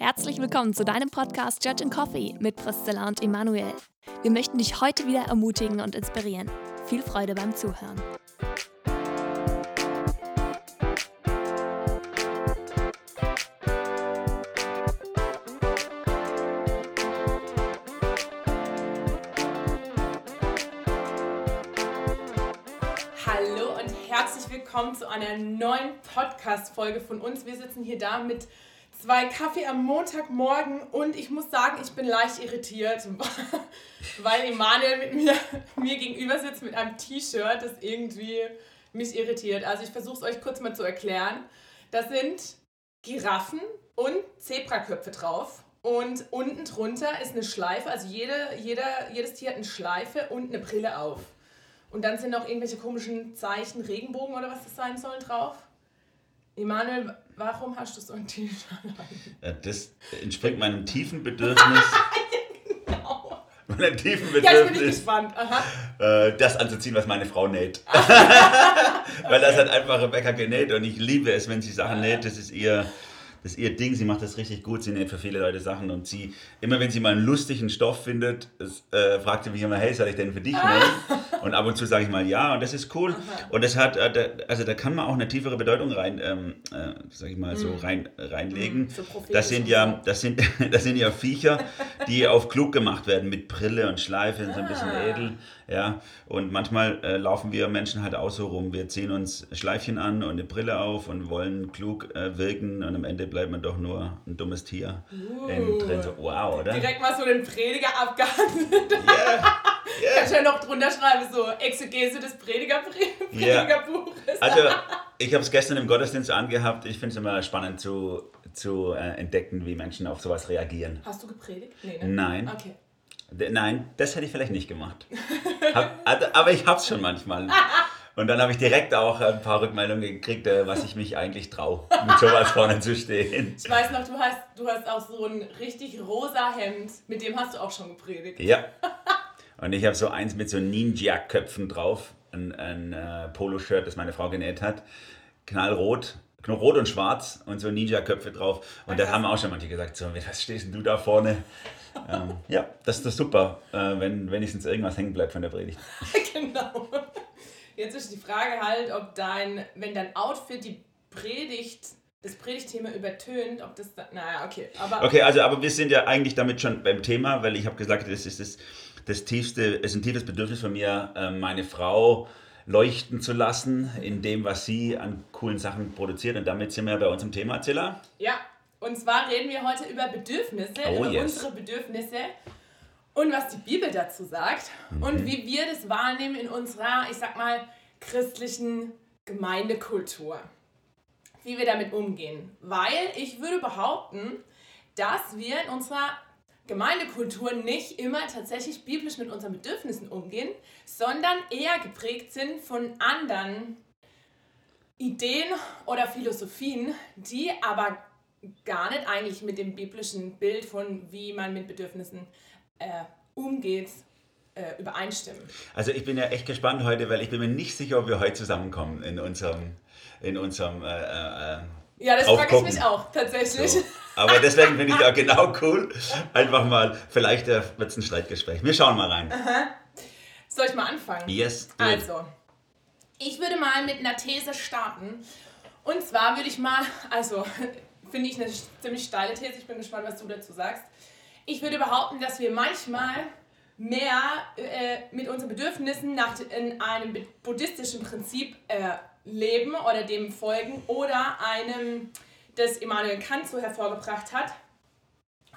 Herzlich willkommen zu deinem Podcast Judge and Coffee mit Priscilla und Emanuel. Wir möchten dich heute wieder ermutigen und inspirieren. Viel Freude beim Zuhören. Hallo und herzlich willkommen zu einer neuen Podcast-Folge von uns. Wir sitzen hier da mit zwei Kaffee am Montagmorgen und ich muss sagen, ich bin leicht irritiert, weil Emanuel mit mir, mir gegenüber sitzt mit einem T-Shirt, das irgendwie mich irritiert. Also ich versuche es euch kurz mal zu erklären. Da sind Giraffen und Zebraköpfe drauf. Und unten drunter ist eine Schleife, also jede, jeder, jedes Tier hat eine Schleife und eine Brille auf. Und dann sind noch irgendwelche komischen Zeichen, Regenbogen oder was das sein soll, drauf. Emanuel, warum hast du so ein T-Shirt? Ja, das entspricht meinem tiefen Bedürfnis. Genau. meinem tiefen Ja, ich bin Bedürfnis, gespannt. Aha. äh, das anzuziehen, was meine Frau näht. Weil das hat einfach Rebecca genäht und ich liebe es, wenn sie Sachen näht. Das ist ihr, das ist ihr Ding. Sie macht das richtig gut. Sie näht für viele Leute Sachen und sie, immer wenn sie mal einen lustigen Stoff findet, es, äh, fragt sie mich immer, hey, soll ich den für dich nähen? Und ab und zu sage ich mal ja und das ist cool. Und das hat, äh, also da kann man auch eine tiefere Bedeutung rein, ähm, äh, sag ich mal, so rein, reinlegen. So prophetisch das sind und ja, das sind, das sind ja Viecher, die auf klug gemacht werden mit Brille und Schleife, sind so ein bisschen Ah. edel. Ja, und manchmal äh, laufen wir Menschen halt auch so rum. Wir ziehen uns Schleifchen an und eine Brille auf und wollen klug äh, wirken und am Ende bleibt man doch nur ein dummes Tier innen drin. So, wow, oder? Direkt mal so den Prediger abgehandelt. Yeah, Kannst ja noch drunter schreiben, so Exegese des Prediger. Predigerbuches. Also, ich habe es gestern im Gottesdienst angehabt. Ich finde es immer spannend zu, zu äh, entdecken, wie Menschen auf sowas reagieren. Hast du gepredigt? Nee, ne? Nein. Okay. Nein, das hätte ich vielleicht nicht gemacht. Hab, also, aber ich hab's schon manchmal. Und dann habe ich direkt auch ein paar Rückmeldungen gekriegt, äh, was ich mich eigentlich traue, mit sowas vorne zu stehen. Ich weiß noch, du hast, du hast auch so ein richtig rosa Hemd, mit dem hast du auch schon gepredigt. Ja. Und ich habe so eins mit so Ninja-Köpfen drauf, ein, ein äh, Poloshirt, das meine Frau genäht hat. Knallrot, kn- rot und schwarz und so Ninja-Köpfe drauf. Und da haben auch schon manche gesagt, so, was stehst du da vorne? ähm, ja, das ist doch super, äh, wenn wenigstens irgendwas hängen bleibt von der Predigt. genau. Jetzt ist die Frage halt, ob dein, wenn dein Outfit die Predigt, das Predigtthema übertönt, ob das, da, naja, okay. Aber Okay, also aber wir sind ja eigentlich damit schon beim Thema, weil ich habe gesagt, das ist das, das tiefste, es ist ein tiefes Bedürfnis von mir, äh, meine Frau leuchten zu lassen in dem, was sie an coolen Sachen produziert. Und damit sind wir bei uns im Thema, Zilla. Ja, und zwar reden wir heute über Bedürfnisse, Oh, über yes. unsere Bedürfnisse und was die Bibel dazu sagt Mhm. und wie wir das wahrnehmen in unserer, ich sag mal, christlichen Gemeindekultur. Wie wir damit umgehen. Weil ich würde behaupten, dass wir in unserer Gemeindekultur nicht immer tatsächlich biblisch mit unseren Bedürfnissen umgehen, sondern eher geprägt sind von anderen Ideen oder Philosophien, die aber gar nicht eigentlich mit dem biblischen Bild von wie man mit Bedürfnissen äh, umgeht, äh, übereinstimmen. Also ich bin ja echt gespannt heute, weil ich bin mir nicht sicher, ob wir heute zusammenkommen in unserem, in unserem äh, äh, Ja, das frage ich mich auch tatsächlich. so. Aber deswegen finde ich da genau cool. Einfach mal, vielleicht äh, wird es ein Streitgespräch. Wir schauen mal rein. Soll ich mal anfangen? Yes. Also, ich würde mal mit einer These starten. Und zwar würde ich mal, also finde ich eine ziemlich steile These, ich bin gespannt, was du dazu sagst. Ich würde behaupten, dass wir manchmal mehr äh, mit unseren Bedürfnissen nach in einem bu- buddhistischen Prinzip äh, leben oder dem folgen oder einem, das Immanuel Kant so hervorgebracht hat,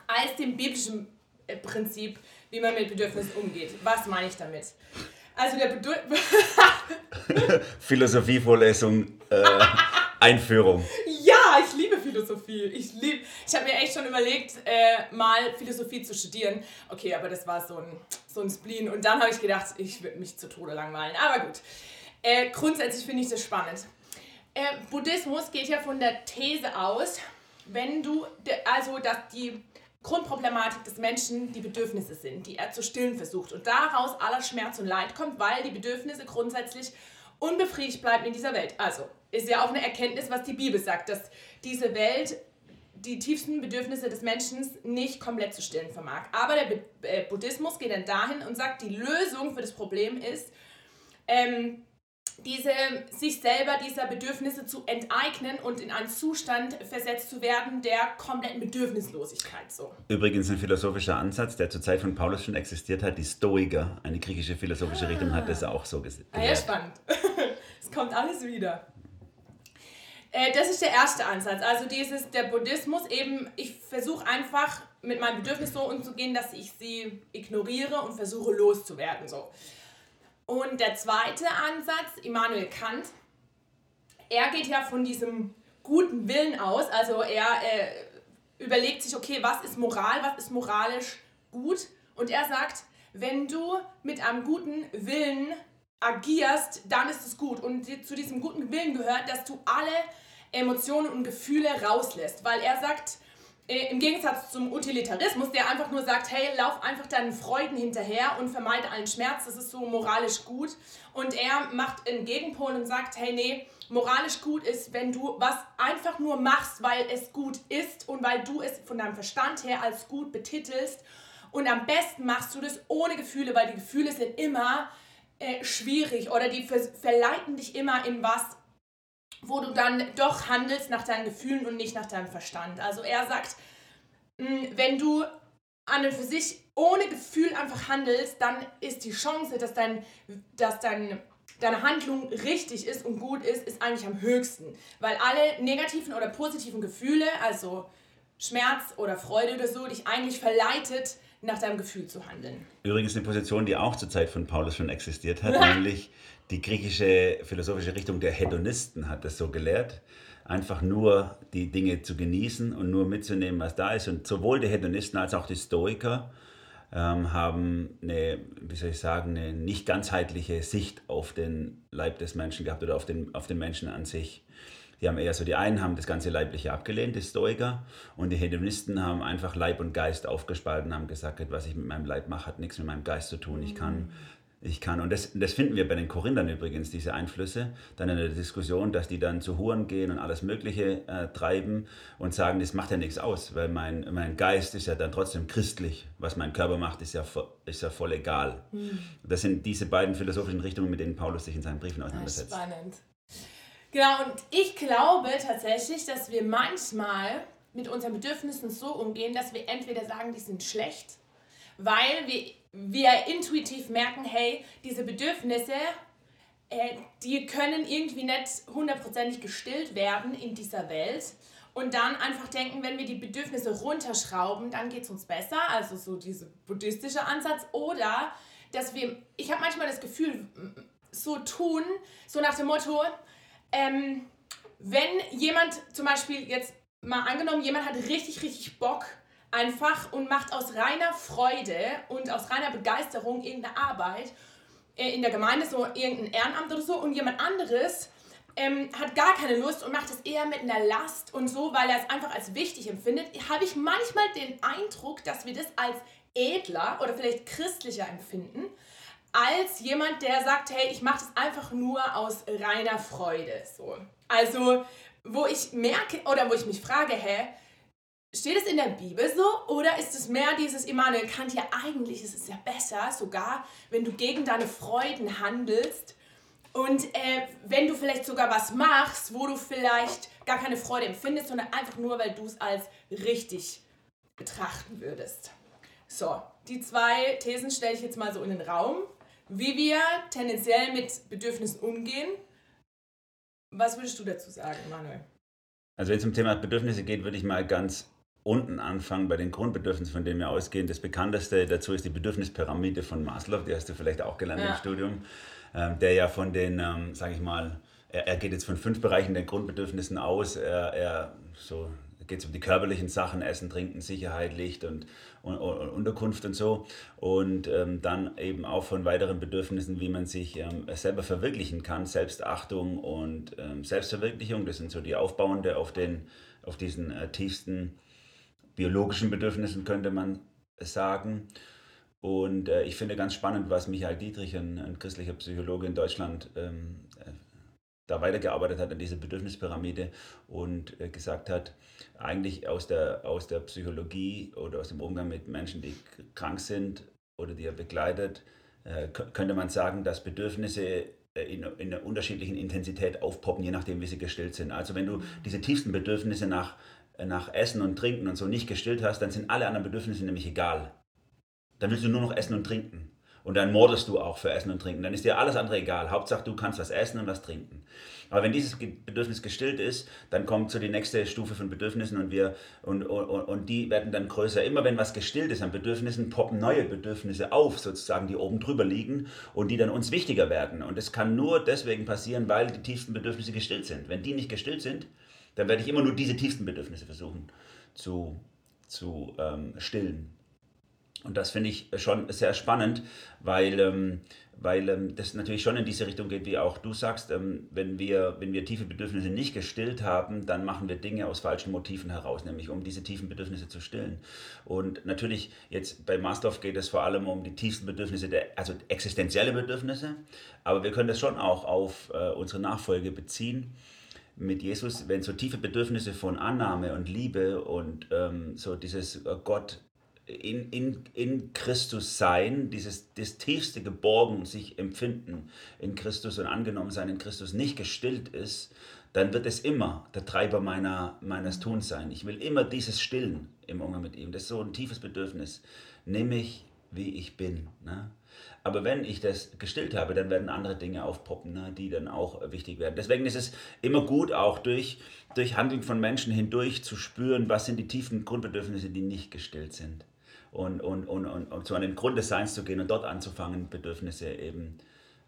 als dem biblischen äh, Prinzip, wie man mit Bedürfnissen umgeht. Was meine ich damit? Also der Bedür Philosophievorlesung, äh, Einführung. Ja, ich liebe Philosophie. Ich liebe. Ich habe mir echt schon überlegt, äh, mal Philosophie zu studieren. Okay, aber das war so ein, so ein Spleen. Und dann habe ich gedacht, ich würde mich zu Tode langweilen. Aber gut. Äh, grundsätzlich finde ich das spannend. Äh, Buddhismus geht ja von der These aus, wenn du, also dass die Grundproblematik des Menschen die Bedürfnisse sind, die er zu stillen versucht. Und daraus aller Schmerz und Leid kommt, weil die Bedürfnisse grundsätzlich unbefriedigt bleiben in dieser Welt. Also ist ja auch eine Erkenntnis, was die Bibel sagt, dass diese Welt die tiefsten Bedürfnisse des Menschen nicht komplett zu stillen vermag. Aber der äh, Buddhismus geht dann dahin und sagt, die Lösung für das Problem ist, ähm, diese, sich selber dieser Bedürfnisse zu enteignen und in einen Zustand versetzt zu werden der kompletten Bedürfnislosigkeit. So. Übrigens ein philosophischer Ansatz, der zur Zeit von Paulus schon existiert hat. Die Stoiker, eine griechische philosophische ah. Richtung, hat das auch so gesehen. Ah, ja, spannend. es kommt alles wieder. Äh, das ist der erste Ansatz. Also dieses, der Buddhismus eben, ich versuche einfach mit meinem Bedürfnis so umzugehen, dass ich sie ignoriere und versuche loszuwerden. So. Und der zweite Ansatz, Immanuel Kant, er geht ja von diesem guten Willen aus. Also er äh, überlegt sich, okay, was ist Moral, was ist moralisch gut? Und er sagt, wenn du mit einem guten Willen agierst, dann ist es gut. Und zu diesem guten Willen gehört, dass du alle Emotionen und Gefühle rauslässt. Weil er sagt, im Gegensatz zum Utilitarismus, der einfach nur sagt, hey, lauf einfach deinen Freuden hinterher und vermeide allen Schmerz, das ist so moralisch gut. Und er macht einen Gegenpol und sagt, hey, nee, moralisch gut ist, wenn du was einfach nur machst, weil es gut ist und weil du es von deinem Verstand her als gut betitelst. Und am besten machst du das ohne Gefühle, weil die Gefühle sind immer äh, schwierig oder die ver verleiten dich immer in was, wo du dann doch handelst nach deinen Gefühlen und nicht nach deinem Verstand. Also er sagt, hm, wenn du an und für sich ohne Gefühl einfach handelst, dann ist die Chance, dass, dein, dass dein, deine Handlung richtig ist und gut ist, ist eigentlich am höchsten. Weil alle negativen oder positiven Gefühle, also Schmerz oder Freude oder so, dich eigentlich verleitet, nach deinem Gefühl zu handeln. Übrigens eine Position, die auch zur Zeit von Paulus schon existiert hat, nämlich die griechische philosophische Richtung der Hedonisten hat das so gelehrt. Einfach nur die Dinge zu genießen und nur mitzunehmen, was da ist. Und sowohl die Hedonisten als auch die Stoiker ähm, haben eine, wie soll ich sagen, eine nicht ganzheitliche Sicht auf den Leib des Menschen gehabt oder auf den, auf den Menschen an sich. Die haben eher so, die einen haben das ganze Leibliche abgelehnt, die Stoiker, und die Hedonisten haben einfach Leib und Geist aufgespalten, haben gesagt, was ich mit meinem Leib mache, hat nichts mit meinem Geist zu tun. Ich kann ich kann, und das, das finden wir bei den Korinthern übrigens, diese Einflüsse, dann in der Diskussion, dass die dann zu Huren gehen und alles Mögliche äh, treiben und sagen, das macht ja nichts aus, weil mein, mein Geist ist ja dann trotzdem christlich. Was mein Körper macht, ist ja, ist ja voll egal. Mhm. Das sind diese beiden philosophischen Richtungen, mit denen Paulus sich in seinen Briefen auseinandersetzt. Spannend. Genau, und ich glaube tatsächlich, dass wir manchmal mit unseren Bedürfnissen so umgehen, dass wir entweder sagen, die sind schlecht, weil wir, wir intuitiv merken, hey, diese Bedürfnisse, äh, die können irgendwie nicht hundertprozentig gestillt werden in dieser Welt. Und dann einfach denken, wenn wir die Bedürfnisse runterschrauben, dann geht es uns besser. Also so dieser buddhistische Ansatz. Oder dass wir, ich habe manchmal das Gefühl, so tun, so nach dem Motto, ähm, wenn jemand zum Beispiel jetzt mal angenommen, jemand hat richtig, richtig Bock einfach und macht aus reiner Freude und aus reiner Begeisterung irgendeine Arbeit äh, in der Gemeinde, so irgendein Ehrenamt oder so, und jemand anderes ähm, hat gar keine Lust und macht es eher mit einer Last und so, weil er es einfach als wichtig empfindet, habe ich manchmal den Eindruck, dass wir das als edler oder vielleicht christlicher empfinden, als jemand, der sagt, hey, ich mache das einfach nur aus reiner Freude. So. Also, wo ich merke oder wo ich mich frage, hä, steht es in der Bibel so oder ist es mehr dieses Immanuel Kant, ja eigentlich ist es ja besser, sogar wenn du gegen deine Freuden handelst und äh, wenn du vielleicht sogar was machst, wo du vielleicht gar keine Freude empfindest, sondern einfach nur, weil du es als richtig betrachten würdest. So, die zwei Thesen stelle ich jetzt mal so in den Raum wie wir tendenziell mit Bedürfnissen umgehen. Was würdest du dazu sagen, Manuel? Also wenn es um Thema Bedürfnisse geht, würde ich mal ganz unten anfangen bei den Grundbedürfnissen, von denen wir ausgehen. Das bekannteste dazu ist die Bedürfnispyramide von Maslow, die hast du vielleicht auch gelernt ja. im Studium, ähm, der ja von den, ähm, sage ich mal, er, er, geht jetzt von fünf Bereichen der Grundbedürfnissen aus. Er, er so geht es um die körperlichen Sachen, Essen, Trinken, Sicherheit, Licht und, und, und Unterkunft und so. Und ähm, dann eben auch von weiteren Bedürfnissen, wie man sich ähm, selber verwirklichen kann, Selbstachtung und ähm, Selbstverwirklichung. Das sind so die aufbauende auf, den, auf diesen äh, tiefsten biologischen Bedürfnissen, könnte man sagen. Und äh, ich finde ganz spannend, was Michael Dietrich, ein, ein christlicher Psychologe in Deutschland, ähm, äh, da weitergearbeitet hat an dieser Bedürfnispyramide und äh, gesagt hat, eigentlich aus der, aus der Psychologie oder aus dem Umgang mit Menschen, die krank sind oder die er begleitet, äh, könnte man sagen, dass Bedürfnisse äh, in, in einer unterschiedlichen Intensität aufpoppen, je nachdem, wie sie gestillt sind. Also wenn du diese tiefsten Bedürfnisse nach, nach Essen und Trinken und so nicht gestillt hast, dann sind alle anderen Bedürfnisse nämlich egal. Dann willst du nur noch essen und trinken. Und dann mordest du auch für Essen und Trinken. Dann ist dir alles andere egal. Hauptsache, du kannst was essen und was trinken. Aber wenn dieses Bedürfnis gestillt ist, dann kommt so die nächste Stufe von Bedürfnissen und, wir, und, und, und die werden dann größer. Immer wenn was gestillt ist an Bedürfnissen, poppen neue Bedürfnisse auf, sozusagen, die oben drüber liegen und die dann uns wichtiger werden. Und das kann nur deswegen passieren, weil die tiefsten Bedürfnisse gestillt sind. Wenn die nicht gestillt sind, dann werde ich immer nur diese tiefsten Bedürfnisse versuchen zu, zu ähm, stillen. Und das finde ich schon sehr spannend, weil, ähm, weil ähm, das natürlich schon in diese Richtung geht, wie auch du sagst. Ähm, wenn, wir, wenn wir tiefe Bedürfnisse nicht gestillt haben, dann machen wir Dinge aus falschen Motiven heraus, nämlich um diese tiefen Bedürfnisse zu stillen. Und natürlich, jetzt bei Maslow geht es vor allem um die tiefsten Bedürfnisse, der, also existenzielle Bedürfnisse, aber wir können das schon auch auf äh, unsere Nachfolge beziehen mit Jesus, wenn so tiefe Bedürfnisse von Annahme und Liebe und ähm, so dieses äh, Gott in, in, in Christus sein, dieses das tiefste Geborgen sich empfinden in Christus und angenommen sein in Christus nicht gestillt ist, dann wird es immer der Treiber meiner, meines Tuns sein. Ich will immer dieses Stillen im Umgang mit ihm. Das ist so ein tiefes Bedürfnis. Nimm mich, wie ich bin. Ne? Aber wenn ich das gestillt habe, dann werden andere Dinge aufpoppen, ne, die dann auch wichtig werden. Deswegen ist es immer gut, auch durch, durch Handeln von Menschen hindurch zu spüren, was sind die tiefen Grundbedürfnisse, die nicht gestillt sind und, und, und, und, und so an Grund des Seins zu gehen und dort anzufangen, Bedürfnisse eben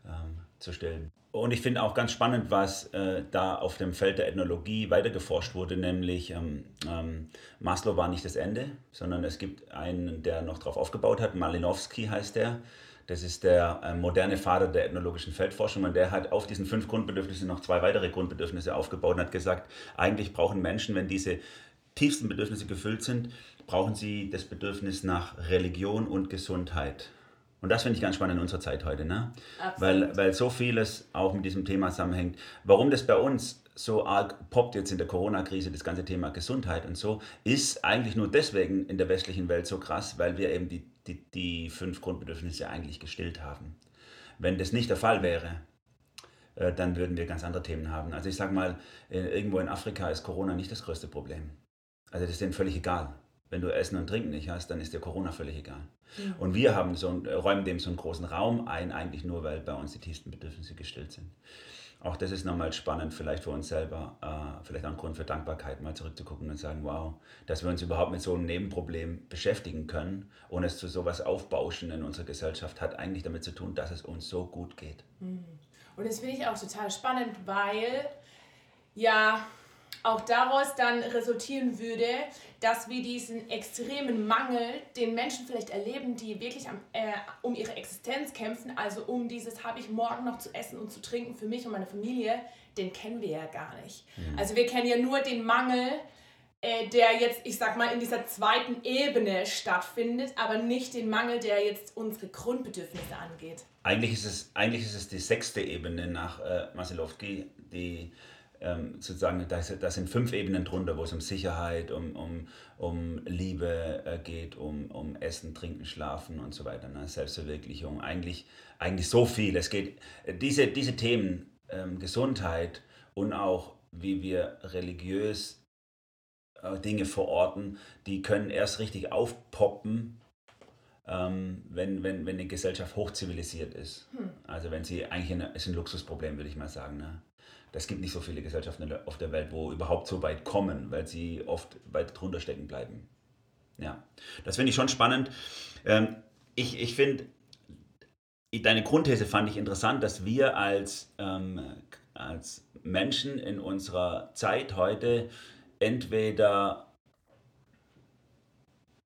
ähm, zu stellen. Und ich finde auch ganz spannend, was äh, da auf dem Feld der Ethnologie weiter geforscht wurde, nämlich ähm, ähm, Maslow war nicht das Ende, sondern es gibt einen, der noch darauf aufgebaut hat, Malinowski heißt der. Das ist der äh, moderne Vater der ethnologischen Feldforschung und der hat auf diesen fünf Grundbedürfnissen noch zwei weitere Grundbedürfnisse aufgebaut und hat gesagt, eigentlich brauchen Menschen, wenn diese tiefsten Bedürfnisse gefüllt sind, brauchen sie das Bedürfnis nach Religion und Gesundheit. Und das finde ich ganz spannend in unserer Zeit heute, ne? Weil, weil so vieles auch mit diesem Thema zusammenhängt. Warum das bei uns so arg poppt jetzt in der Corona-Krise, das ganze Thema Gesundheit und so, ist eigentlich nur deswegen in der westlichen Welt so krass, weil wir eben die, die, die fünf Grundbedürfnisse eigentlich gestillt haben. Wenn das nicht der Fall wäre, äh, dann würden wir ganz andere Themen haben. Also ich sage mal, äh, irgendwo in Afrika ist Corona nicht das größte Problem. Also das ist denen völlig egal. Wenn du Essen und Trinken nicht hast, dann ist dir Corona völlig egal. Mhm. Und wir haben so, räumen dem so einen großen Raum ein, eigentlich nur, weil bei uns die tiefsten Bedürfnisse gestillt sind. Auch das ist nochmal spannend, vielleicht für uns selber, äh, vielleicht auch ein Grund für Dankbarkeit, mal zurückzugucken und sagen, wow, dass wir uns überhaupt mit so einem Nebenproblem beschäftigen können, ohne es zu sowas aufbauschen in unserer Gesellschaft, hat eigentlich damit zu tun, dass es uns so gut geht. Mhm. Und das finde ich auch total spannend, weil ja, auch daraus dann resultieren würde, dass wir diesen extremen Mangel, den Menschen vielleicht erleben, die wirklich am, äh, um ihre Existenz kämpfen, also um dieses, habe ich morgen noch zu essen und zu trinken für mich und meine Familie, den kennen wir ja gar nicht. Mhm. Also wir kennen ja nur den Mangel, äh, der jetzt, ich sag mal, in dieser zweiten Ebene stattfindet, aber nicht den Mangel, der jetzt unsere Grundbedürfnisse angeht. Eigentlich ist es, eigentlich ist es die sechste Ebene nach äh, Masilowski, die ähm, sozusagen, da, da, sind fünf Ebenen drunter, wo es um Sicherheit, um, um, um Liebe äh, geht, um, um Essen, Trinken, Schlafen und so weiter, ne? Selbstverwirklichung, eigentlich, eigentlich so viel. Es geht, diese, diese Themen, ähm, Gesundheit und auch wie wir religiös äh, Dinge verorten, die können erst richtig aufpoppen, ähm, wenn, wenn, wenn die Gesellschaft hochzivilisiert ist. Hm. Also wenn sie eigentlich eine, ist ein Luxusproblem, würde ich mal sagen. Ne? Es gibt nicht so viele Gesellschaften auf der Welt, wo überhaupt so weit kommen, weil sie oft weit drunter stecken bleiben. Ja, das finde ich schon spannend. Ähm, ich ich finde, deine Grundthese fand ich interessant, dass wir als, ähm, als Menschen in unserer Zeit heute entweder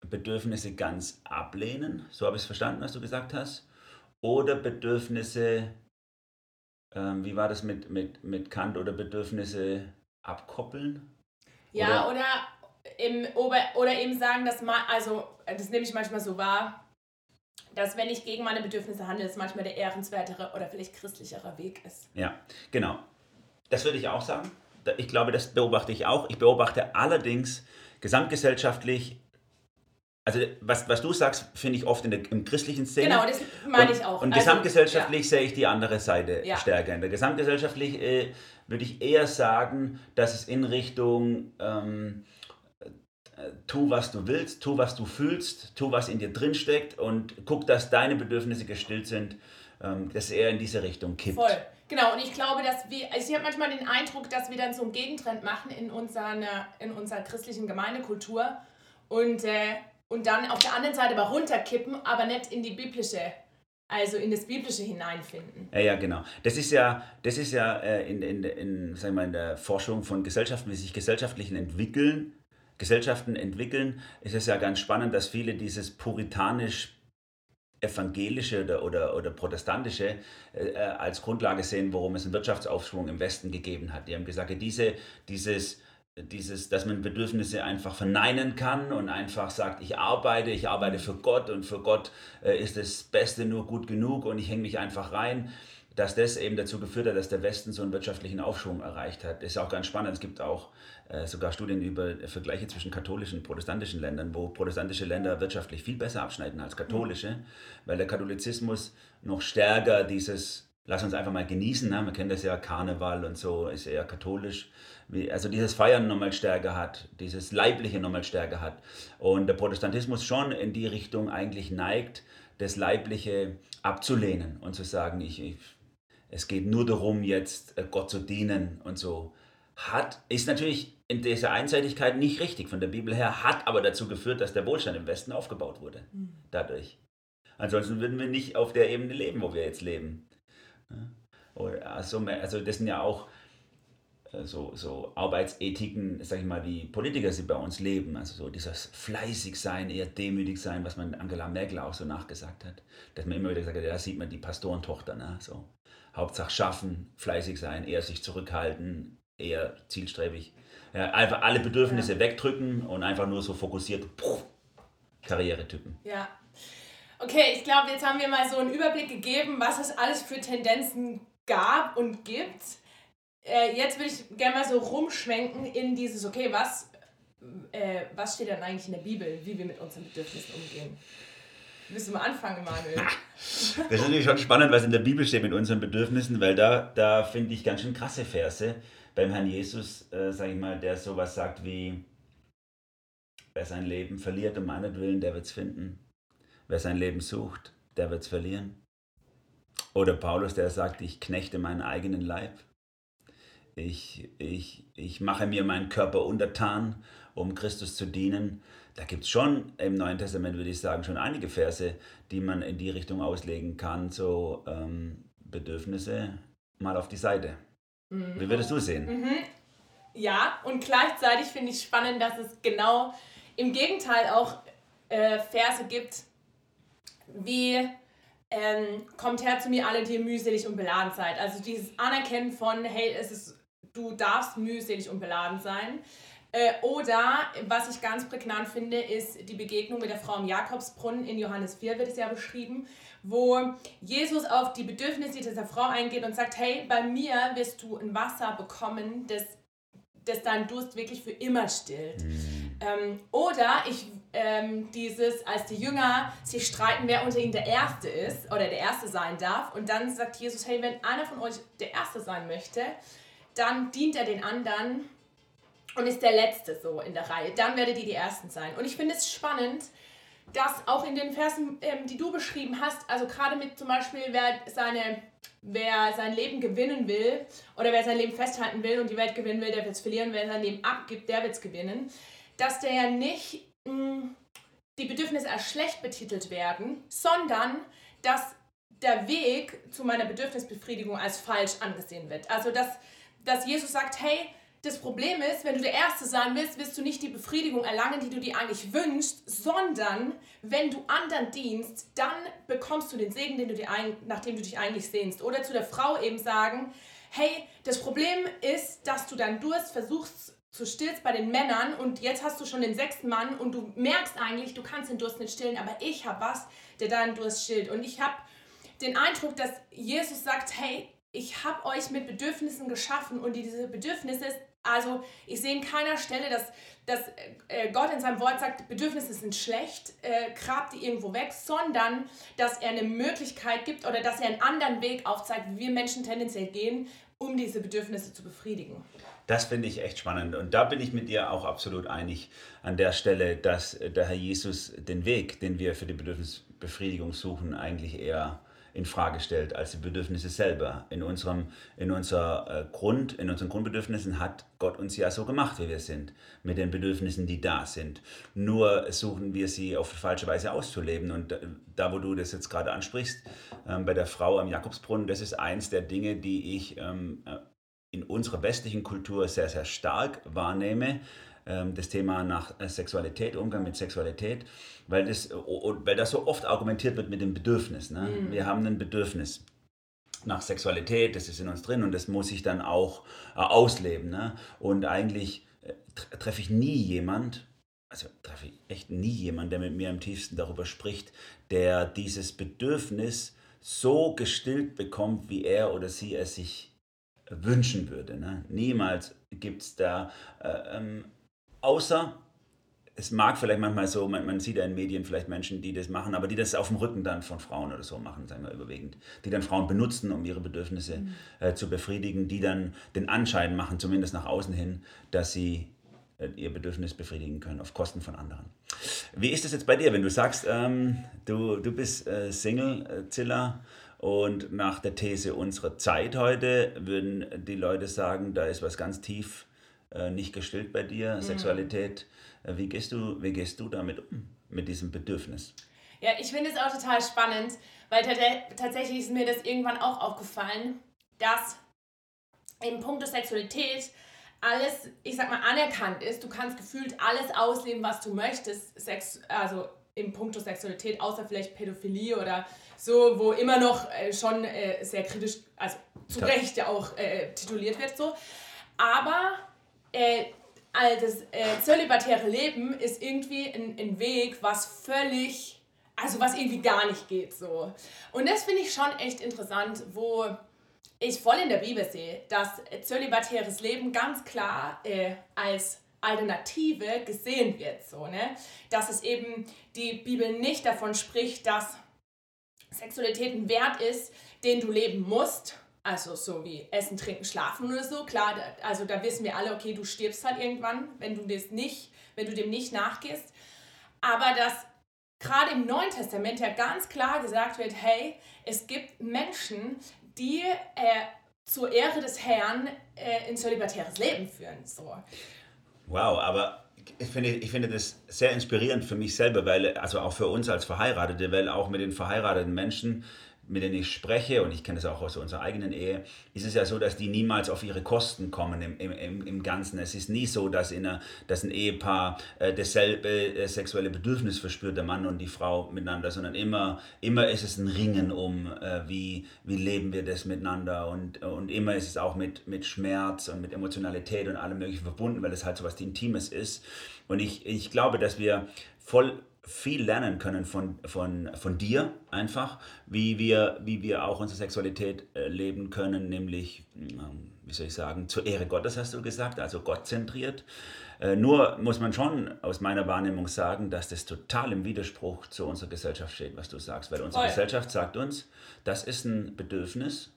Bedürfnisse ganz ablehnen, so habe ich es verstanden, was du gesagt hast, oder Bedürfnisse ähm, wie war das mit, mit, mit Kant oder Bedürfnisse abkoppeln? Ja, oder, oder, im, oder eben sagen, dass man, also das nehme ich manchmal so wahr, dass wenn ich gegen meine Bedürfnisse handle, es manchmal der ehrenswertere oder vielleicht christlichere Weg ist. Ja, genau. Das würde ich auch sagen. Ich glaube, das beobachte ich auch. Ich beobachte allerdings gesamtgesellschaftlich also was, was du sagst, finde ich oft in der im christlichen Szene. Genau, das meine ich auch. Und also, gesamtgesellschaftlich ja. sehe ich die andere Seite ja. stärker. In der gesamtgesellschaftlich äh, würde ich eher sagen, dass es in Richtung ähm, äh, tu, was du willst, tu, was du fühlst, tu, was in dir drin steckt und guck, dass deine Bedürfnisse gestillt sind, ähm, dass eher in diese Richtung kippt. Voll. Genau, und ich glaube, dass wir, also ich habe manchmal den Eindruck, dass wir dann so einen Gegentrend machen in unserer, in unserer christlichen Gemeindekultur und äh, und dann auf der anderen Seite aber runterkippen, aber nicht in die biblische, also in das biblische hineinfinden. Ja, ja, genau. Das ist ja, das ist ja äh, in, in, in, sagen wir, in der Forschung von Gesellschaften, wie sich Gesellschaftlichen entwickeln, Gesellschaften entwickeln, ist es ja ganz spannend, dass viele dieses puritanisch evangelische oder, oder, oder protestantische äh, als Grundlage sehen, worum es einen Wirtschaftsaufschwung im Westen gegeben hat. Die haben gesagt, dieses, dieses dieses, dass man Bedürfnisse einfach verneinen kann und einfach sagt, ich arbeite, ich arbeite für Gott und für Gott äh, ist das Beste nur gut genug und ich hänge mich einfach rein, dass das eben dazu geführt hat, dass der Westen so einen wirtschaftlichen Aufschwung erreicht hat. Das ist auch ganz spannend. Es gibt auch äh, sogar Studien über Vergleiche zwischen katholischen und protestantischen Ländern, wo protestantische Länder wirtschaftlich viel besser abschneiden als katholische, weil der Katholizismus noch stärker dieses lass uns einfach mal genießen. Ne? Man kennt das ja, Karneval und so ist eher katholisch also dieses Feiern nochmal stärker hat, dieses Leibliche nochmal stärker hat. Und der Protestantismus schon in die Richtung eigentlich neigt, das Leibliche abzulehnen und zu sagen, ich, ich es geht nur darum, jetzt äh, Gott zu dienen und so. Hat, ist natürlich in dieser Einseitigkeit nicht richtig von der Bibel her, hat aber dazu geführt, dass der Wohlstand im Westen aufgebaut wurde. Mhm. Dadurch. Ansonsten würden wir nicht auf der Ebene leben, wo wir jetzt leben. Also, also das sind ja auch äh, so, so Arbeitsethiken, sag ich mal, wie Politiker sie bei uns leben. Also so dieses fleißig sein, eher demütig sein, was man Angela Merkel auch so nachgesagt hat. Dass man immer wieder gesagt hat, ja, da sieht man die Pastorentochter, ne? so. Hauptsache schaffen, fleißig sein, eher sich zurückhalten, eher zielstrebig. Ja, einfach alle Bedürfnisse ja. wegdrücken und einfach nur so fokussiert puh, Karrieretypen. Ja. Okay, ich glaube, jetzt haben wir mal so einen Überblick gegeben, was es alles für Tendenzen gab und gibt äh, jetzt würde ich gerne mal so rumschwenken in dieses, okay, was, äh, was steht denn eigentlich in der Bibel, wie wir mit unseren Bedürfnissen umgehen? Willst du mal anfangen, Manuel? Das ist natürlich schon spannend, was in der Bibel steht mit unseren Bedürfnissen, weil da, da finde ich ganz schön krasse Verse beim Herrn Jesus, äh, sage ich mal, der sowas sagt wie, wer sein Leben verliert um meinetwillen, der wird es finden. Wer sein Leben sucht, der wird es verlieren. Oder Paulus, der sagt, ich knechte meinen eigenen Leib ich, ich, ich mache mir meinen Körper untertan, um Christus zu dienen. Da gibt es schon im Neuen Testament, würde ich sagen, schon einige Verse, die man in die Richtung auslegen kann, so ähm, Bedürfnisse mal auf die Seite. Mhm. Wie würdest du sehen? Mhm. Ja, und gleichzeitig finde ich spannend, dass es genau im Gegenteil auch äh, Verse gibt, wie ähm, kommt her zu mir alle, die mühselig und beladen seid. Also dieses Anerkennen von, hey, es ist du darfst mühselig und beladen sein. Äh, oder, was ich ganz prägnant finde, ist die Begegnung mit der Frau im Jakobsbrunnen. In Johannes 4 wird es ja beschrieben, wo Jesus auf die Bedürfnisse dieser Frau eingeht und sagt, hey, bei mir wirst du ein Wasser bekommen, das, das deinen Durst wirklich für immer stillt. Mhm. Ähm, oder ich ähm, dieses, als die Jünger sich streiten, wer unter ihnen der Erste ist oder der Erste sein darf. Und dann sagt Jesus, hey, wenn einer von euch der Erste sein möchte, dann dient er den anderen und ist der Letzte so in der Reihe. Dann werdet ihr die Ersten sein. Und ich finde es spannend, dass auch in den Versen, ähm, die du beschrieben hast, also gerade mit zum Beispiel, wer, seine, wer sein Leben gewinnen will oder wer sein Leben festhalten will und die Welt gewinnen will, der wird es verlieren. Wer sein Leben abgibt, der wird es gewinnen. Dass der ja nicht die Bedürfnisse als schlecht betitelt werden, sondern dass der Weg zu meiner Bedürfnisbefriedigung als falsch angesehen wird. Also dass dass Jesus sagt, hey, das Problem ist, wenn du der Erste sein willst, wirst du nicht die Befriedigung erlangen, die du dir eigentlich wünschst, sondern wenn du anderen dienst, dann bekommst du den Segen, den du dir ein, nachdem du dich eigentlich sehnst. Oder zu der Frau eben sagen, hey, das Problem ist, dass du deinen Durst versuchst zu stillst bei den Männern und jetzt hast du schon den sechsten Mann und du merkst eigentlich, du kannst den Durst nicht stillen, aber ich habe was, der deinen Durst stillt. Und ich habe den Eindruck, dass Jesus sagt, hey, ich habe euch mit Bedürfnissen geschaffen und diese Bedürfnisse, also ich sehe in keiner Stelle, dass, dass äh, Gott in seinem Wort sagt, Bedürfnisse sind schlecht, äh, grabt die irgendwo weg, sondern dass er eine Möglichkeit gibt oder dass er einen anderen Weg aufzeigt, wie wir Menschen tendenziell gehen, um diese Bedürfnisse zu befriedigen. Das finde ich echt spannend. Und da bin ich mit dir auch absolut einig an der Stelle, dass der Herr Jesus den Weg, den wir für die Bedürfnisbefriedigung suchen, eigentlich eher in Frage stellt als die Bedürfnisse selber. In unserem in unser, äh, Grund, in unseren Grundbedürfnissen hat Gott uns ja so gemacht, wie wir sind, mit den Bedürfnissen, die da sind. Nur suchen wir sie auf falsche Weise auszuleben. Und da, wo du das jetzt gerade ansprichst, ähm, bei der Frau am Jakobsbrunnen, das ist eins der Dinge, die ich ähm, äh, in unserer westlichen Kultur sehr, sehr stark wahrnehme. Ähm, das Thema nach äh, Sexualität, Umgang mit Sexualität, weil das, weil das so oft argumentiert wird mit dem Bedürfnis. Ne? Mhm. Wir haben ein Bedürfnis nach Sexualität, das ist in uns drin und das muss ich dann auch äh, ausleben. Ne? Und eigentlich äh, treffe ich nie jemand, also treffe ich echt nie jemand, der mit mir am tiefsten darüber spricht, der dieses Bedürfnis so gestillt bekommt, wie er oder sie es sich wünschen würde. Ne? Niemals gibt es da äh, ähm, Außer es mag vielleicht manchmal so, man, man, sieht ja in Medien vielleicht Menschen, die das machen, aber die das auf dem Rücken dann von Frauen oder so machen, sagen wir überwiegend. Die dann Frauen benutzen, um ihre Bedürfnisse mhm. äh, zu befriedigen, die dann den Anschein machen, zumindest nach außen hin, dass sie äh, ihr Bedürfnis befriedigen können auf Kosten von anderen. Wie ist es jetzt bei dir, wenn du sagst, ähm, du, du bist äh, Single, äh, Zilla, und nach der These unserer Zeit heute würden die Leute sagen, da ist was ganz tief äh, nicht gestillt bei dir, mhm. Sexualität. Äh, wie, gehst du, wie gehst du damit um, mit diesem Bedürfnis? Ja, ich finde es auch total spannend, weil tatsächlich ist mir das irgendwann auch aufgefallen, dass im Punkt der Sexualität alles, ich sag mal, anerkannt ist. Du kannst gefühlt alles ausleben, was du möchtest, Sex, also im Punkt der Sexualität, außer vielleicht Pädophilie oder so, wo immer noch äh, schon äh, sehr kritisch, also zu Recht ja auch äh, tituliert wird so. Aber äh, das äh, zölibatäre Leben ist irgendwie ein, ein Weg, was völlig, also was irgendwie gar nicht geht so. Und das finde ich schon echt interessant, wo ich voll in der Bibel sehe, dass zölibatäres Leben ganz klar äh, als Alternative gesehen wird, so, ne? Dass es eben die Bibel nicht davon spricht, dass Sexualität ein Wert ist, den du leben musst, also so wie Essen, Trinken, Schlafen oder so. Klar, also da wissen wir alle, okay, du stirbst halt irgendwann, wenn du das nicht, wenn du dem nicht nachgehst. Aber dass gerade im Neuen Testament ja ganz klar gesagt wird, hey, es gibt Menschen, die äh, zur Ehre des Herrn äh, ein zölibatäres Leben führen. So. Wow, aber ich finde, ich finde das sehr inspirierend für mich selber, weil, also auch für uns als Verheiratete, weil auch mit den verheirateten Menschen mit denen ich spreche, und ich kenne das auch aus unserer eigenen Ehe, ist es ja so, dass die niemals auf ihre Kosten kommen im, im, im Ganzen. Es ist nie so, dass, in einer, dass ein Ehepaar äh, dasselbe äh, sexuelle Bedürfnis verspürt, der Mann und die Frau miteinander, sondern immer, immer ist es ein Ringen um, äh, wie, wie leben wir das miteinander und, und immer ist es auch mit, mit Schmerz und mit Emotionalität und allem Möglichen verbunden, weil es halt so was Intimes ist. Und ich, ich glaube, dass wir voll viel lernen können von, von, von dir einfach, wie wir, wie wir auch unsere Sexualität äh, leben können, nämlich, ähm, wie soll ich sagen, zur Ehre Gottes hast du gesagt, also gottzentriert. Äh, nur muss man schon aus meiner Wahrnehmung sagen, dass das total im Widerspruch zu unserer Gesellschaft steht, was du sagst, weil unsere Voll. Gesellschaft sagt uns, das ist ein Bedürfnis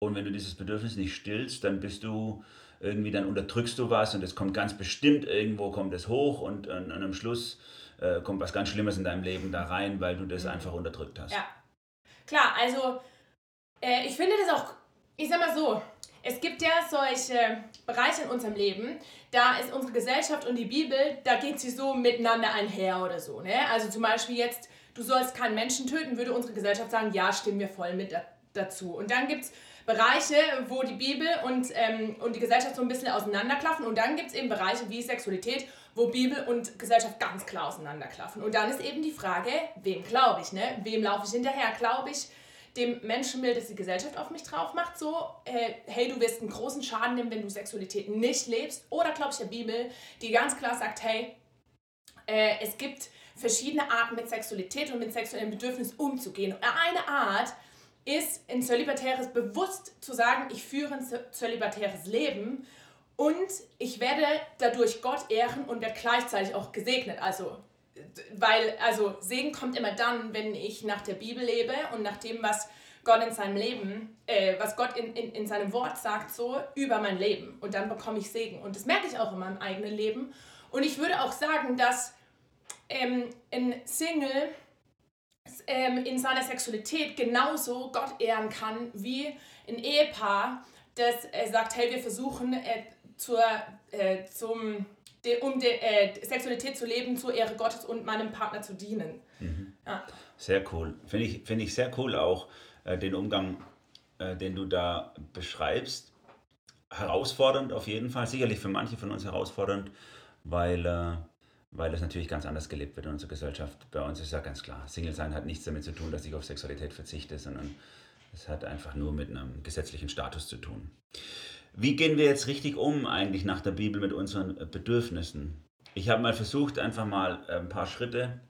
und wenn du dieses Bedürfnis nicht stillst, dann bist du irgendwie, dann unterdrückst du was und es kommt ganz bestimmt irgendwo kommt es hoch und, und, und am Schluss äh, kommt was ganz Schlimmes in deinem Leben da rein, weil du das mhm. einfach unterdrückt hast. Ja, klar, also äh, ich finde das auch, ich sag mal so, es gibt ja solche Bereiche in unserem Leben, da ist unsere Gesellschaft und die Bibel, da geht sie so miteinander einher oder so. Ne? Also zum Beispiel jetzt, du sollst keinen Menschen töten, würde unsere Gesellschaft sagen, ja, stimmen wir voll mit dazu. Und dann gibt es Bereiche, wo die Bibel und, ähm, und die Gesellschaft so ein bisschen auseinanderklaffen. Und dann gibt es eben Bereiche wie Sexualität, wo Bibel und Gesellschaft ganz klar auseinanderklaffen. Und dann ist eben die Frage, wem glaube ich, ne? Wem laufe ich hinterher? Glaube ich dem Menschenbild, das die Gesellschaft auf mich drauf macht, so, äh, hey, du wirst einen großen Schaden nehmen, wenn du Sexualität nicht lebst? Oder glaube ich der Bibel, die ganz klar sagt, hey, äh, es gibt verschiedene Arten mit Sexualität und mit sexuellem Bedürfnis umzugehen. Eine Art ist ein zölibatäres bewusst zu sagen, ich führe ein zölibatäres Leben und ich werde dadurch Gott ehren und werde gleichzeitig auch gesegnet. Also, weil, also Segen kommt immer dann, wenn ich nach der Bibel lebe und nach dem, was Gott in seinem Leben, äh, was Gott in, in, in seinem Wort sagt, so über mein Leben. Und dann bekomme ich Segen. Und das merke ich auch in meinem eigenen Leben. Und ich würde auch sagen, dass ähm, ein Single ähm, in seiner Sexualität genauso Gott ehren kann wie ein Ehepaar, das äh, sagt, hey, wir versuchen äh, zur, äh, zum, de, um die äh, Sexualität zu leben, zur Ehre Gottes und meinem Partner zu dienen. Mhm. Ja. Sehr cool. Finde ich, find ich sehr cool auch äh, den Umgang, äh, den du da beschreibst. Herausfordernd auf jeden Fall, sicherlich für manche von uns herausfordernd, weil, äh, weil es natürlich ganz anders gelebt wird in unserer Gesellschaft. Bei uns ist ja ganz klar, Single sein hat nichts damit zu tun, dass ich auf Sexualität verzichte, sondern es hat einfach nur mit einem gesetzlichen Status zu tun. Wie gehen wir jetzt richtig um eigentlich nach der Bibel mit unseren Bedürfnissen? Ich habe mal versucht, einfach mal ein paar Schritte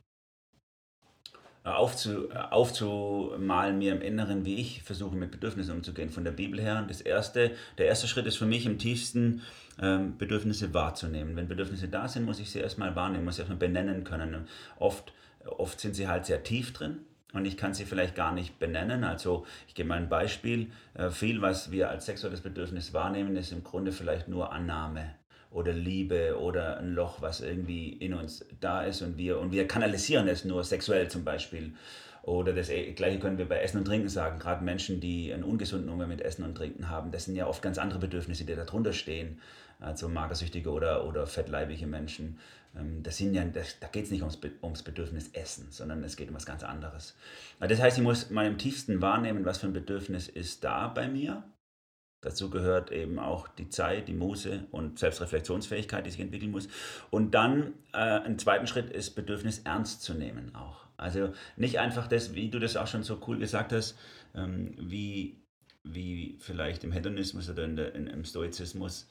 aufzu, aufzumalen mir im Inneren, wie ich versuche mit Bedürfnissen umzugehen von der Bibel her. Das erste, der erste Schritt ist für mich im tiefsten ähm, Bedürfnisse wahrzunehmen. Wenn Bedürfnisse da sind, muss ich sie erstmal wahrnehmen, muss sie erstmal benennen können. Oft, oft sind sie halt sehr tief drin und ich kann sie vielleicht gar nicht benennen. Also ich gebe mal ein Beispiel. Äh, viel, was wir als sexuelles Bedürfnis wahrnehmen, ist im Grunde vielleicht nur Annahme oder Liebe oder ein Loch, was irgendwie in uns da ist und wir, und wir kanalisieren es nur sexuell zum Beispiel. Oder das gleiche können wir bei Essen und Trinken sagen. Gerade Menschen, die einen ungesunden Umgang mit Essen und Trinken haben, das sind ja oft ganz andere Bedürfnisse, die darunter stehen. Also magersüchtige oder, oder fettleibige Menschen. Ähm, das sind ja, das, da geht es nicht ums, ums Bedürfnis Essen, sondern es geht um was ganz anderes. Das heißt, ich muss mal im tiefsten wahrnehmen, was für ein Bedürfnis ist da bei mir Dazu gehört eben auch die Zeit, die Muße und Selbstreflexionsfähigkeit, die sich entwickeln muss. Und dann äh, ein zweiter Schritt ist Bedürfnis ernst zu nehmen auch. Also nicht einfach das, wie du das auch schon so cool gesagt hast, ähm, wie, wie vielleicht im Hedonismus oder in der, in, im Stoizismus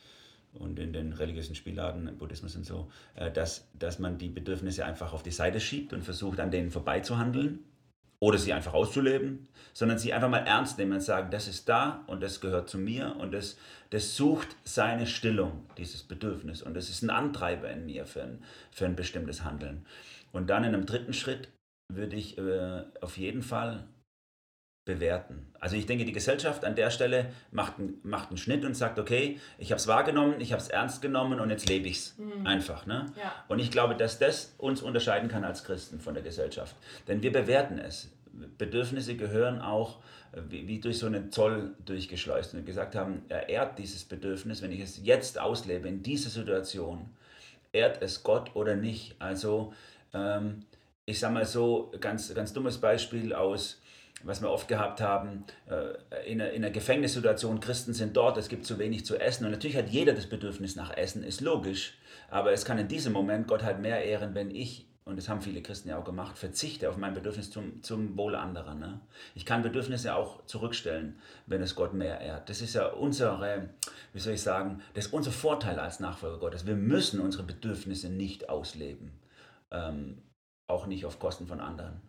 und in den religiösen Spielarten, im Buddhismus und so, äh, dass, dass man die Bedürfnisse einfach auf die Seite schiebt und versucht, an denen vorbeizuhandeln oder sie einfach auszuleben, sondern sie einfach mal ernst nehmen und sagen, das ist da und das gehört zu mir und das, das sucht seine Stillung, dieses Bedürfnis und das ist ein Antreiber in mir für ein, für ein bestimmtes Handeln. Und dann in einem dritten Schritt würde ich äh, auf jeden Fall bewerten. Also ich denke, die Gesellschaft an der Stelle macht, macht einen Schnitt und sagt, okay, ich habe es wahrgenommen, ich habe es ernst genommen und jetzt lebe ich es. Mhm. Einfach. Ne? Ja. Und ich glaube, dass das uns unterscheiden kann als Christen von der Gesellschaft. Denn wir bewerten es. Bedürfnisse gehören auch wie, wie durch so einen Zoll durchgeschleust und gesagt haben, er ehrt dieses Bedürfnis, wenn ich es jetzt auslebe, in dieser Situation, ehrt es Gott oder nicht. Also ähm, ich sage mal so, ganz, ganz dummes Beispiel aus was wir oft gehabt haben, äh, in einer, Gefängnissituation, Christen sind dort, es gibt zu wenig zu essen. Und natürlich hat jeder das Bedürfnis nach Essen, ist logisch. Aber es kann in diesem Moment Gott halt mehr ehren, wenn ich, und das haben viele Christen ja auch gemacht, verzichte auf mein Bedürfnis zum, zum Wohle anderer. Ne? Ich kann Bedürfnisse auch zurückstellen, wenn es Gott mehr ehrt. Das ist ja unsere, wie soll ich sagen, das ist unser Vorteil als Nachfolger Gottes. Wir müssen unsere Bedürfnisse nicht ausleben. Ähm, auch nicht auf Kosten von anderen.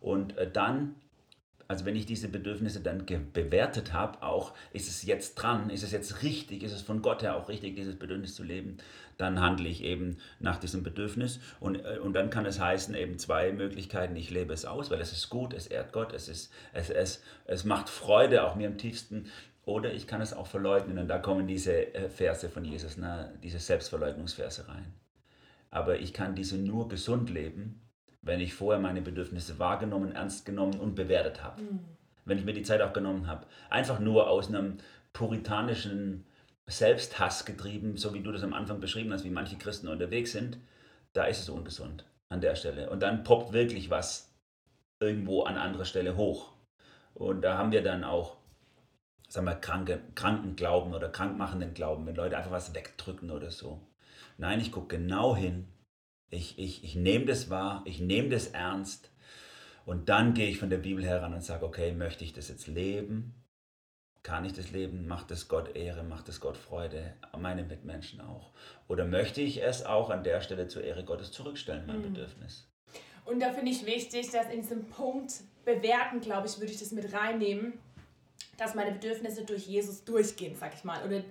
Und äh, dann, also wenn ich diese Bedürfnisse dann bewertet habe, auch ist es jetzt dran, ist es jetzt richtig, ist es von Gott her auch richtig, dieses Bedürfnis zu leben, dann handle ich eben nach diesem Bedürfnis. Und, äh, und dann kann es heißen, eben zwei Möglichkeiten, ich lebe es aus, weil es ist gut, es ehrt Gott, es, ist, es, es, es macht Freude, auch mir im tiefsten. Oder ich kann es auch verleugnen und da kommen diese äh, Verse von Jesus, ne, diese Selbstverleugnungsverse rein. Aber ich kann diese nur gesund leben, wenn ich vorher meine Bedürfnisse wahrgenommen, ernst genommen und bewertet habe. Mhm. Wenn ich mir die Zeit auch genommen habe. Einfach nur aus einem puritanischen Selbsthass getrieben, so wie du das am Anfang beschrieben hast, wie manche Christen unterwegs sind, da ist es ungesund an der Stelle. Und dann poppt wirklich was irgendwo an anderer Stelle hoch. Und da haben wir dann auch, sagen wir, kranke, kranken Glauben oder krankmachenden Glauben, wenn Leute einfach was wegdrücken oder so. Nein, ich gucke genau hin, ich, ich, ich nehme das wahr, ich nehme das ernst und dann gehe ich von der Bibel heran und sage, okay, möchte ich das jetzt leben? Kann ich das leben? Macht es Gott Ehre? Macht es Gott Freude? Meine Mitmenschen auch? Oder möchte ich es auch an der Stelle zur Ehre Gottes zurückstellen, mein mhm. Bedürfnis? Und da finde ich wichtig, dass in diesem Punkt bewerten, glaube ich, würde ich das mit reinnehmen, dass meine Bedürfnisse durch Jesus durchgehen, sag ich mal. Oder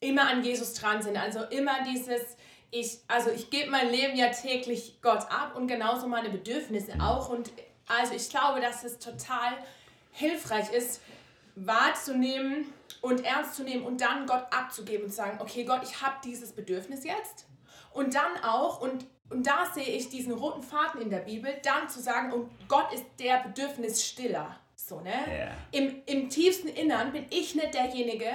immer an Jesus dran sind. Also immer dieses, ich, also ich gebe mein Leben ja täglich Gott ab und genauso meine Bedürfnisse auch. Und also ich glaube, dass es total hilfreich ist, wahrzunehmen und ernst zu nehmen und dann Gott abzugeben und zu sagen, okay Gott, ich habe dieses Bedürfnis jetzt. Und dann auch, und, und da sehe ich diesen roten Faden in der Bibel, dann zu sagen, und Gott ist der Bedürfnisstiller. So, ne? Ja. Im, Im tiefsten Innern bin ich nicht derjenige,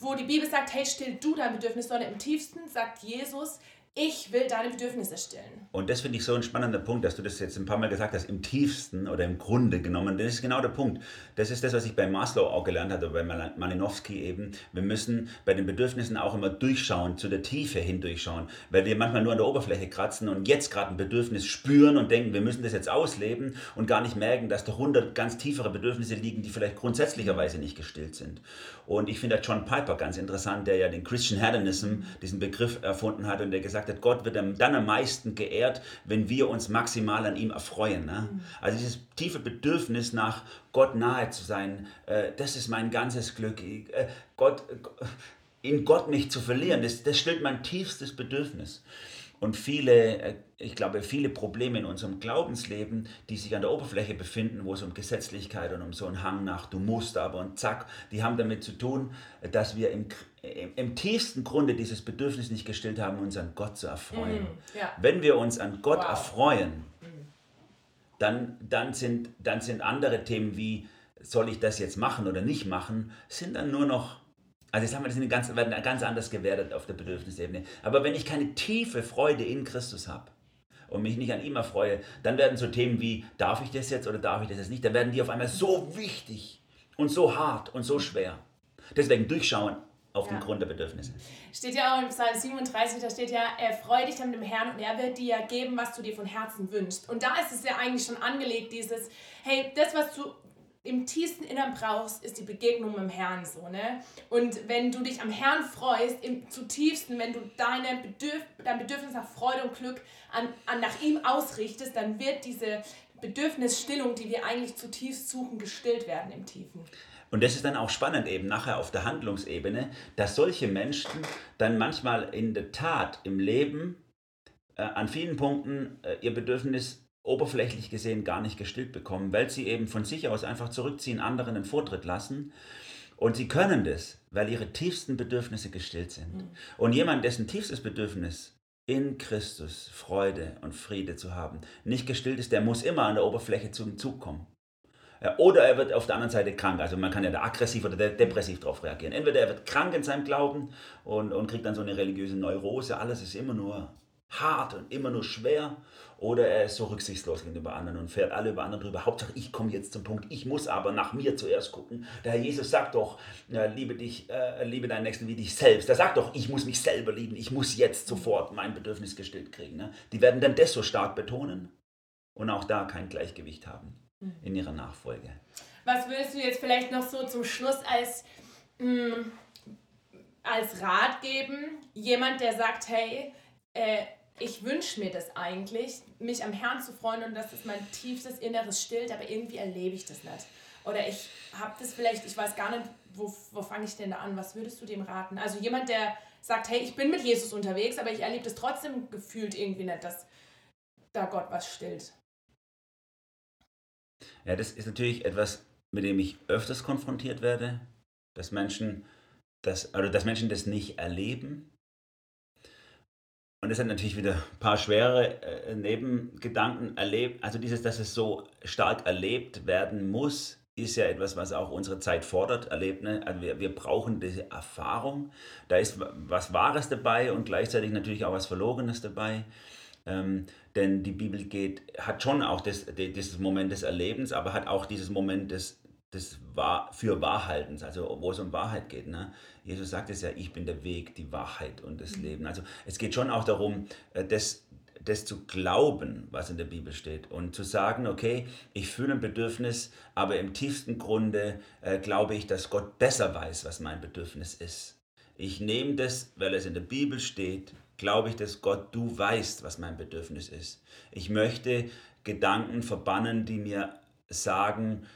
wo die Bibel sagt, hey, still du dein Bedürfnis, sondern im tiefsten sagt Jesus, ich will deine Bedürfnisse stillen. Und das finde ich so ein spannender Punkt, dass du das jetzt ein paar Mal gesagt hast, im tiefsten oder im Grunde genommen. Das ist genau der Punkt. Das ist das, was ich bei Maslow auch gelernt habe, bei Malinowski eben. Wir müssen bei den Bedürfnissen auch immer durchschauen, zu der Tiefe hin durchschauen, weil wir manchmal nur an der Oberfläche kratzen und jetzt gerade ein Bedürfnis spüren und denken, wir müssen das jetzt ausleben und gar nicht merken, dass da hundert ganz tiefere Bedürfnisse liegen, die vielleicht grundsätzlicherweise nicht gestillt sind. Und ich finde John Piper ganz interessant, der ja den Christian Hedonism, diesen Begriff erfunden hat und der gesagt hat, Gott wird dann am meisten geehrt, wenn wir uns maximal an ihm erfreuen. Ne? Mhm. Also dieses tiefe Bedürfnis nach Gott nahe zu sein, äh, das ist mein ganzes Glück. Äh, Gott, in Gott nicht zu verlieren, das, das stillt mein tiefstes Bedürfnis. Und viele, äh, ich glaube, viele Probleme in unserem Glaubensleben, die sich an der Oberfläche befinden, wo es um Gesetzlichkeit und um so einen Hang nach du musst aber und zack, die haben damit zu tun, dass wir im, im, im tiefsten Grunde dieses Bedürfnis nicht gestillt haben, uns an Gott zu erfreuen. Mm, ja. Wenn wir uns an Gott Wow. erfreuen, Mhm. dann, dann, sind, dann sind andere Themen wie, soll ich das jetzt machen oder nicht machen, sind dann nur noch, also ich sag mal, die sind ganz, werden ganz anders gewertet auf der Bedürfnisebene. Aber wenn ich keine tiefe Freude in Christus habe und mich nicht an ihm erfreue, dann werden so Themen wie, darf ich das jetzt oder darf ich das jetzt nicht, dann werden die auf einmal so wichtig und so hart und so schwer. Deswegen durchschauen auf den Ja. Grund der Bedürfnisse. Steht ja auch im Psalm 37, da steht ja, er freut dich an dem Herrn und er wird dir geben, was du dir von Herzen wünschst. Und da ist es ja eigentlich schon angelegt, dieses, hey, das, was du im tiefsten Innern brauchst, ist die Begegnung mit dem Herrn so, ne? Und wenn du dich am Herrn freust, im zutiefsten, wenn du deine Bedürf dein Bedürfnis nach Freude und Glück an, an nach ihm ausrichtest, dann wird diese Bedürfnisstillung, die wir eigentlich zutiefst suchen, gestillt werden im Tiefen. Und das ist dann auch spannend eben nachher auf der Handlungsebene, dass solche Menschen dann manchmal in der Tat im Leben äh, an vielen Punkten äh, ihr Bedürfnis oberflächlich gesehen gar nicht gestillt bekommen, weil sie eben von sich aus einfach zurückziehen, anderen den Vortritt lassen. Und sie können das, weil ihre tiefsten Bedürfnisse gestillt sind. Und jemand, dessen tiefstes Bedürfnis in Christus Freude und Friede zu haben, nicht gestillt ist, der muss immer an der Oberfläche zum Zug kommen. Oder er wird auf der anderen Seite krank. Also man kann ja da aggressiv oder de- depressiv darauf reagieren. Entweder er wird krank in seinem Glauben und, und kriegt dann so eine religiöse Neurose. Alles ist immer nur hart und immer nur schwer. Oder er ist so rücksichtslos gegenüber anderen und fährt alle über andere drüber. Hauptsache, ich komme jetzt zum Punkt. Ich muss aber nach mir zuerst gucken. Der Herr Jesus sagt doch, äh, liebe dich, äh, liebe deinen Nächsten wie dich selbst. Er sagt doch, ich muss mich selber lieben. Ich muss jetzt sofort mein Bedürfnis gestillt kriegen. Ne? Die werden dann das so stark betonen und auch da kein Gleichgewicht haben in ihrer Nachfolge. Was würdest du jetzt vielleicht noch so zum Schluss als, mh, als Rat geben? Jemand, der sagt, hey, äh, ich wünsche mir das eigentlich, mich am Herrn zu freuen und dass es mein tiefstes Inneres stillt, aber irgendwie erlebe ich das nicht. Oder ich habe das vielleicht, ich weiß gar nicht, wo, wo fange ich denn da an? Was würdest du dem raten? Also jemand, der sagt, hey, ich bin mit Jesus unterwegs, aber ich erlebe das trotzdem gefühlt irgendwie nicht, dass da Gott was stillt. Ja, das ist natürlich etwas, mit dem ich öfters konfrontiert werde, dass Menschen das, also dass Menschen das nicht erleben. Und das hat natürlich wieder ein paar schwere äh, Nebengedanken erlebt. Also dieses, dass es so stark erlebt werden muss, ist ja etwas, was auch unsere Zeit fordert, erlebt. Ne? Also wir, wir brauchen diese Erfahrung. Da ist was Wahres dabei und gleichzeitig natürlich auch was Verlogenes dabei. Ähm, denn die Bibel geht, hat schon auch das, die- dieses Moment des Erlebens, aber hat auch dieses Moment des, des Wahr, für Wahrhaltens, also wo es um Wahrheit geht. Ne? Jesus sagt es ja, ich bin der Weg, die Wahrheit und das Leben. Also es geht schon auch darum, äh, das, das zu glauben, was in der Bibel steht und zu sagen, okay, ich fühle ein Bedürfnis, aber im tiefsten Grunde äh, glaube ich, dass Gott besser weiß, was mein Bedürfnis ist. Ich nehme das, weil es in der Bibel steht, glaube ich, dass Gott, du weißt, was mein Bedürfnis ist. Ich möchte Gedanken verbannen, die mir sagen,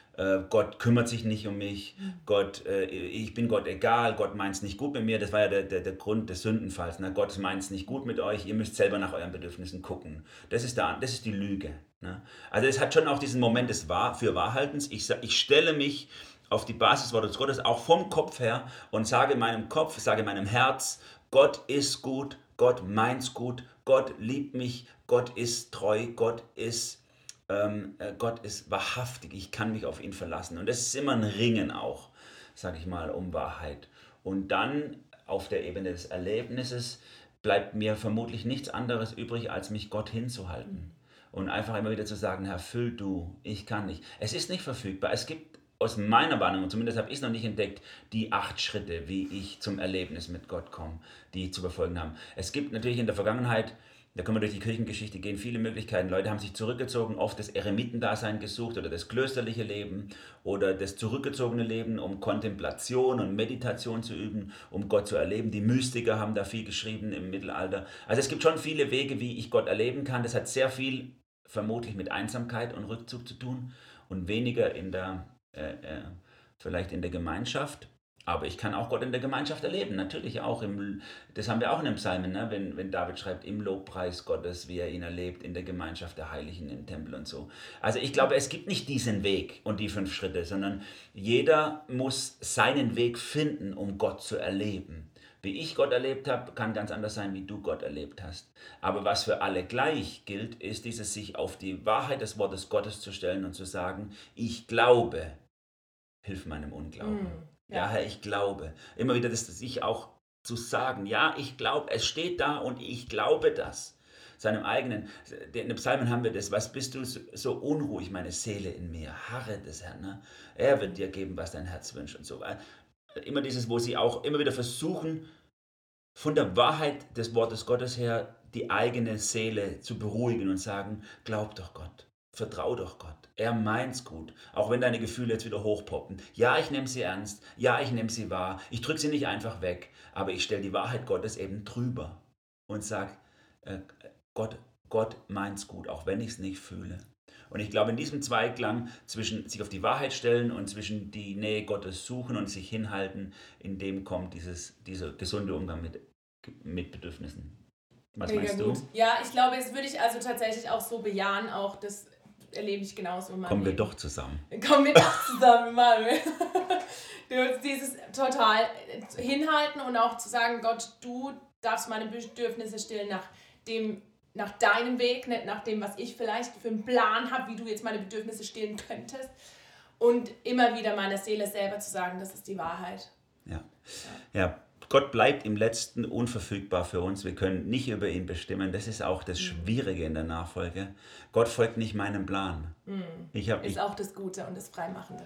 Gott kümmert sich nicht um mich, Gott, äh, ich bin Gott egal, Gott meint es nicht gut mit mir. Das war ja der, der, der Grund des Sündenfalls. Ne? Gott meint es nicht gut mit euch, ihr müsst selber nach euren Bedürfnissen gucken. Das ist, da, das ist die Lüge. Ne? Also es hat schon auch diesen Moment des Wahr, für Wahrhaltens. Ich, ich stelle mich auf die Basisworte Gottes auch vom Kopf her und sage meinem Kopf, sage meinem Herz, Gott ist gut, Gott meint's gut, Gott liebt mich, Gott ist treu, Gott ist, ähm, äh, Gott ist wahrhaftig, ich kann mich auf ihn verlassen. Und das ist immer ein Ringen auch, sage ich mal, um Wahrheit. Und dann auf der Ebene des Erlebnisses bleibt mir vermutlich nichts anderes übrig, als mich Gott hinzuhalten. Und einfach immer wieder zu sagen, Herr, füll du, ich kann nicht. Es ist nicht verfügbar. Es gibt aus meiner Wahrnehmung, zumindest habe ich es noch nicht entdeckt, die acht Schritte, wie ich zum Erlebnis mit Gott komme, die zu befolgen haben. Es gibt natürlich in der Vergangenheit, da können wir durch die Kirchengeschichte gehen, viele Möglichkeiten. Leute haben sich zurückgezogen, oft das Eremitendasein gesucht oder das klösterliche Leben oder das zurückgezogene Leben, um Kontemplation und Meditation zu üben, um Gott zu erleben. Die Mystiker haben da viel geschrieben im Mittelalter. Also es gibt schon viele Wege, wie ich Gott erleben kann. Das hat sehr viel vermutlich mit Einsamkeit und Rückzug zu tun und weniger in der äh, äh, vielleicht in der Gemeinschaft. Aber ich kann auch Gott in der Gemeinschaft erleben, natürlich auch im, das haben wir auch in den Psalmen, ne? wenn, wenn David schreibt, im Lobpreis Gottes, wie er ihn erlebt, in der Gemeinschaft der Heiligen im Tempel und so. Also ich glaube, es gibt nicht diesen Weg und die fünf Schritte, sondern jeder muss seinen Weg finden, um Gott zu erleben. Wie ich Gott erlebt habe, kann ganz anders sein, wie du Gott erlebt hast. Aber was für alle gleich gilt, ist dieses sich auf die Wahrheit des Wortes Gottes zu stellen und zu sagen, ich glaube, hilf meinem Unglauben. Mm, ja. Herr, ich glaube. Immer wieder das sich auch zu sagen, ja, ich glaube, es steht da und ich glaube das. Seinem eigenen, in den Psalmen haben wir das, was bist du so unruhig, meine Seele in mir, harre des Herrn. Ne? Er wird dir geben, was dein Herz wünscht und so. Immer dieses, wo sie auch immer wieder versuchen, von der Wahrheit des Wortes Gottes her die eigene Seele zu beruhigen und sagen, glaub doch Gott. Vertrau doch Gott. Er meint's gut. Auch wenn deine Gefühle jetzt wieder hochpoppen. Ja, ich nehme sie ernst. Ja, ich nehme sie wahr. Ich drücke sie nicht einfach weg. Aber ich stelle die Wahrheit Gottes eben drüber und sage, äh, Gott, Gott meint's gut, auch wenn ich es nicht fühle. Und ich glaube, in diesem Zweiklang zwischen sich auf die Wahrheit stellen und zwischen die Nähe Gottes suchen und sich hinhalten, in dem kommt dieses, dieser gesunde Umgang mit, mit Bedürfnissen. Was Mega meinst du? Gut. Ja, ich glaube, es würde ich also tatsächlich auch so bejahen, auch das erlebe ich genauso. Kommen wir doch zusammen. Kommen wir doch zusammen, Manuel. Dieses total hinhalten und auch zu sagen, Gott, du darfst meine Bedürfnisse stillen nach dem nach deinem Weg, nicht nach dem, was ich vielleicht für einen Plan habe, wie du jetzt meine Bedürfnisse stillen könntest. Und immer wieder meiner Seele selber zu sagen, das ist die Wahrheit. Ja. ja. Gott bleibt im letzten unverfügbar für uns. Wir können nicht über ihn bestimmen. Das ist auch das mhm. Schwierige in der Nachfolge. Gott folgt nicht meinem Plan. Mhm. Ich hab, ist ich, auch das Gute und das Freimachende.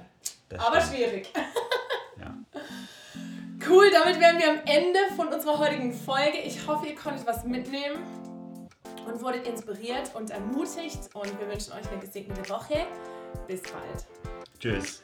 Das Aber stimmt. schwierig. ja. Cool, damit wären wir am Ende von unserer heutigen Folge. Ich hoffe, ihr konntet was mitnehmen und wurdet inspiriert und ermutigt. Und wir wünschen euch eine gesegnete Woche. Bis bald. Tschüss.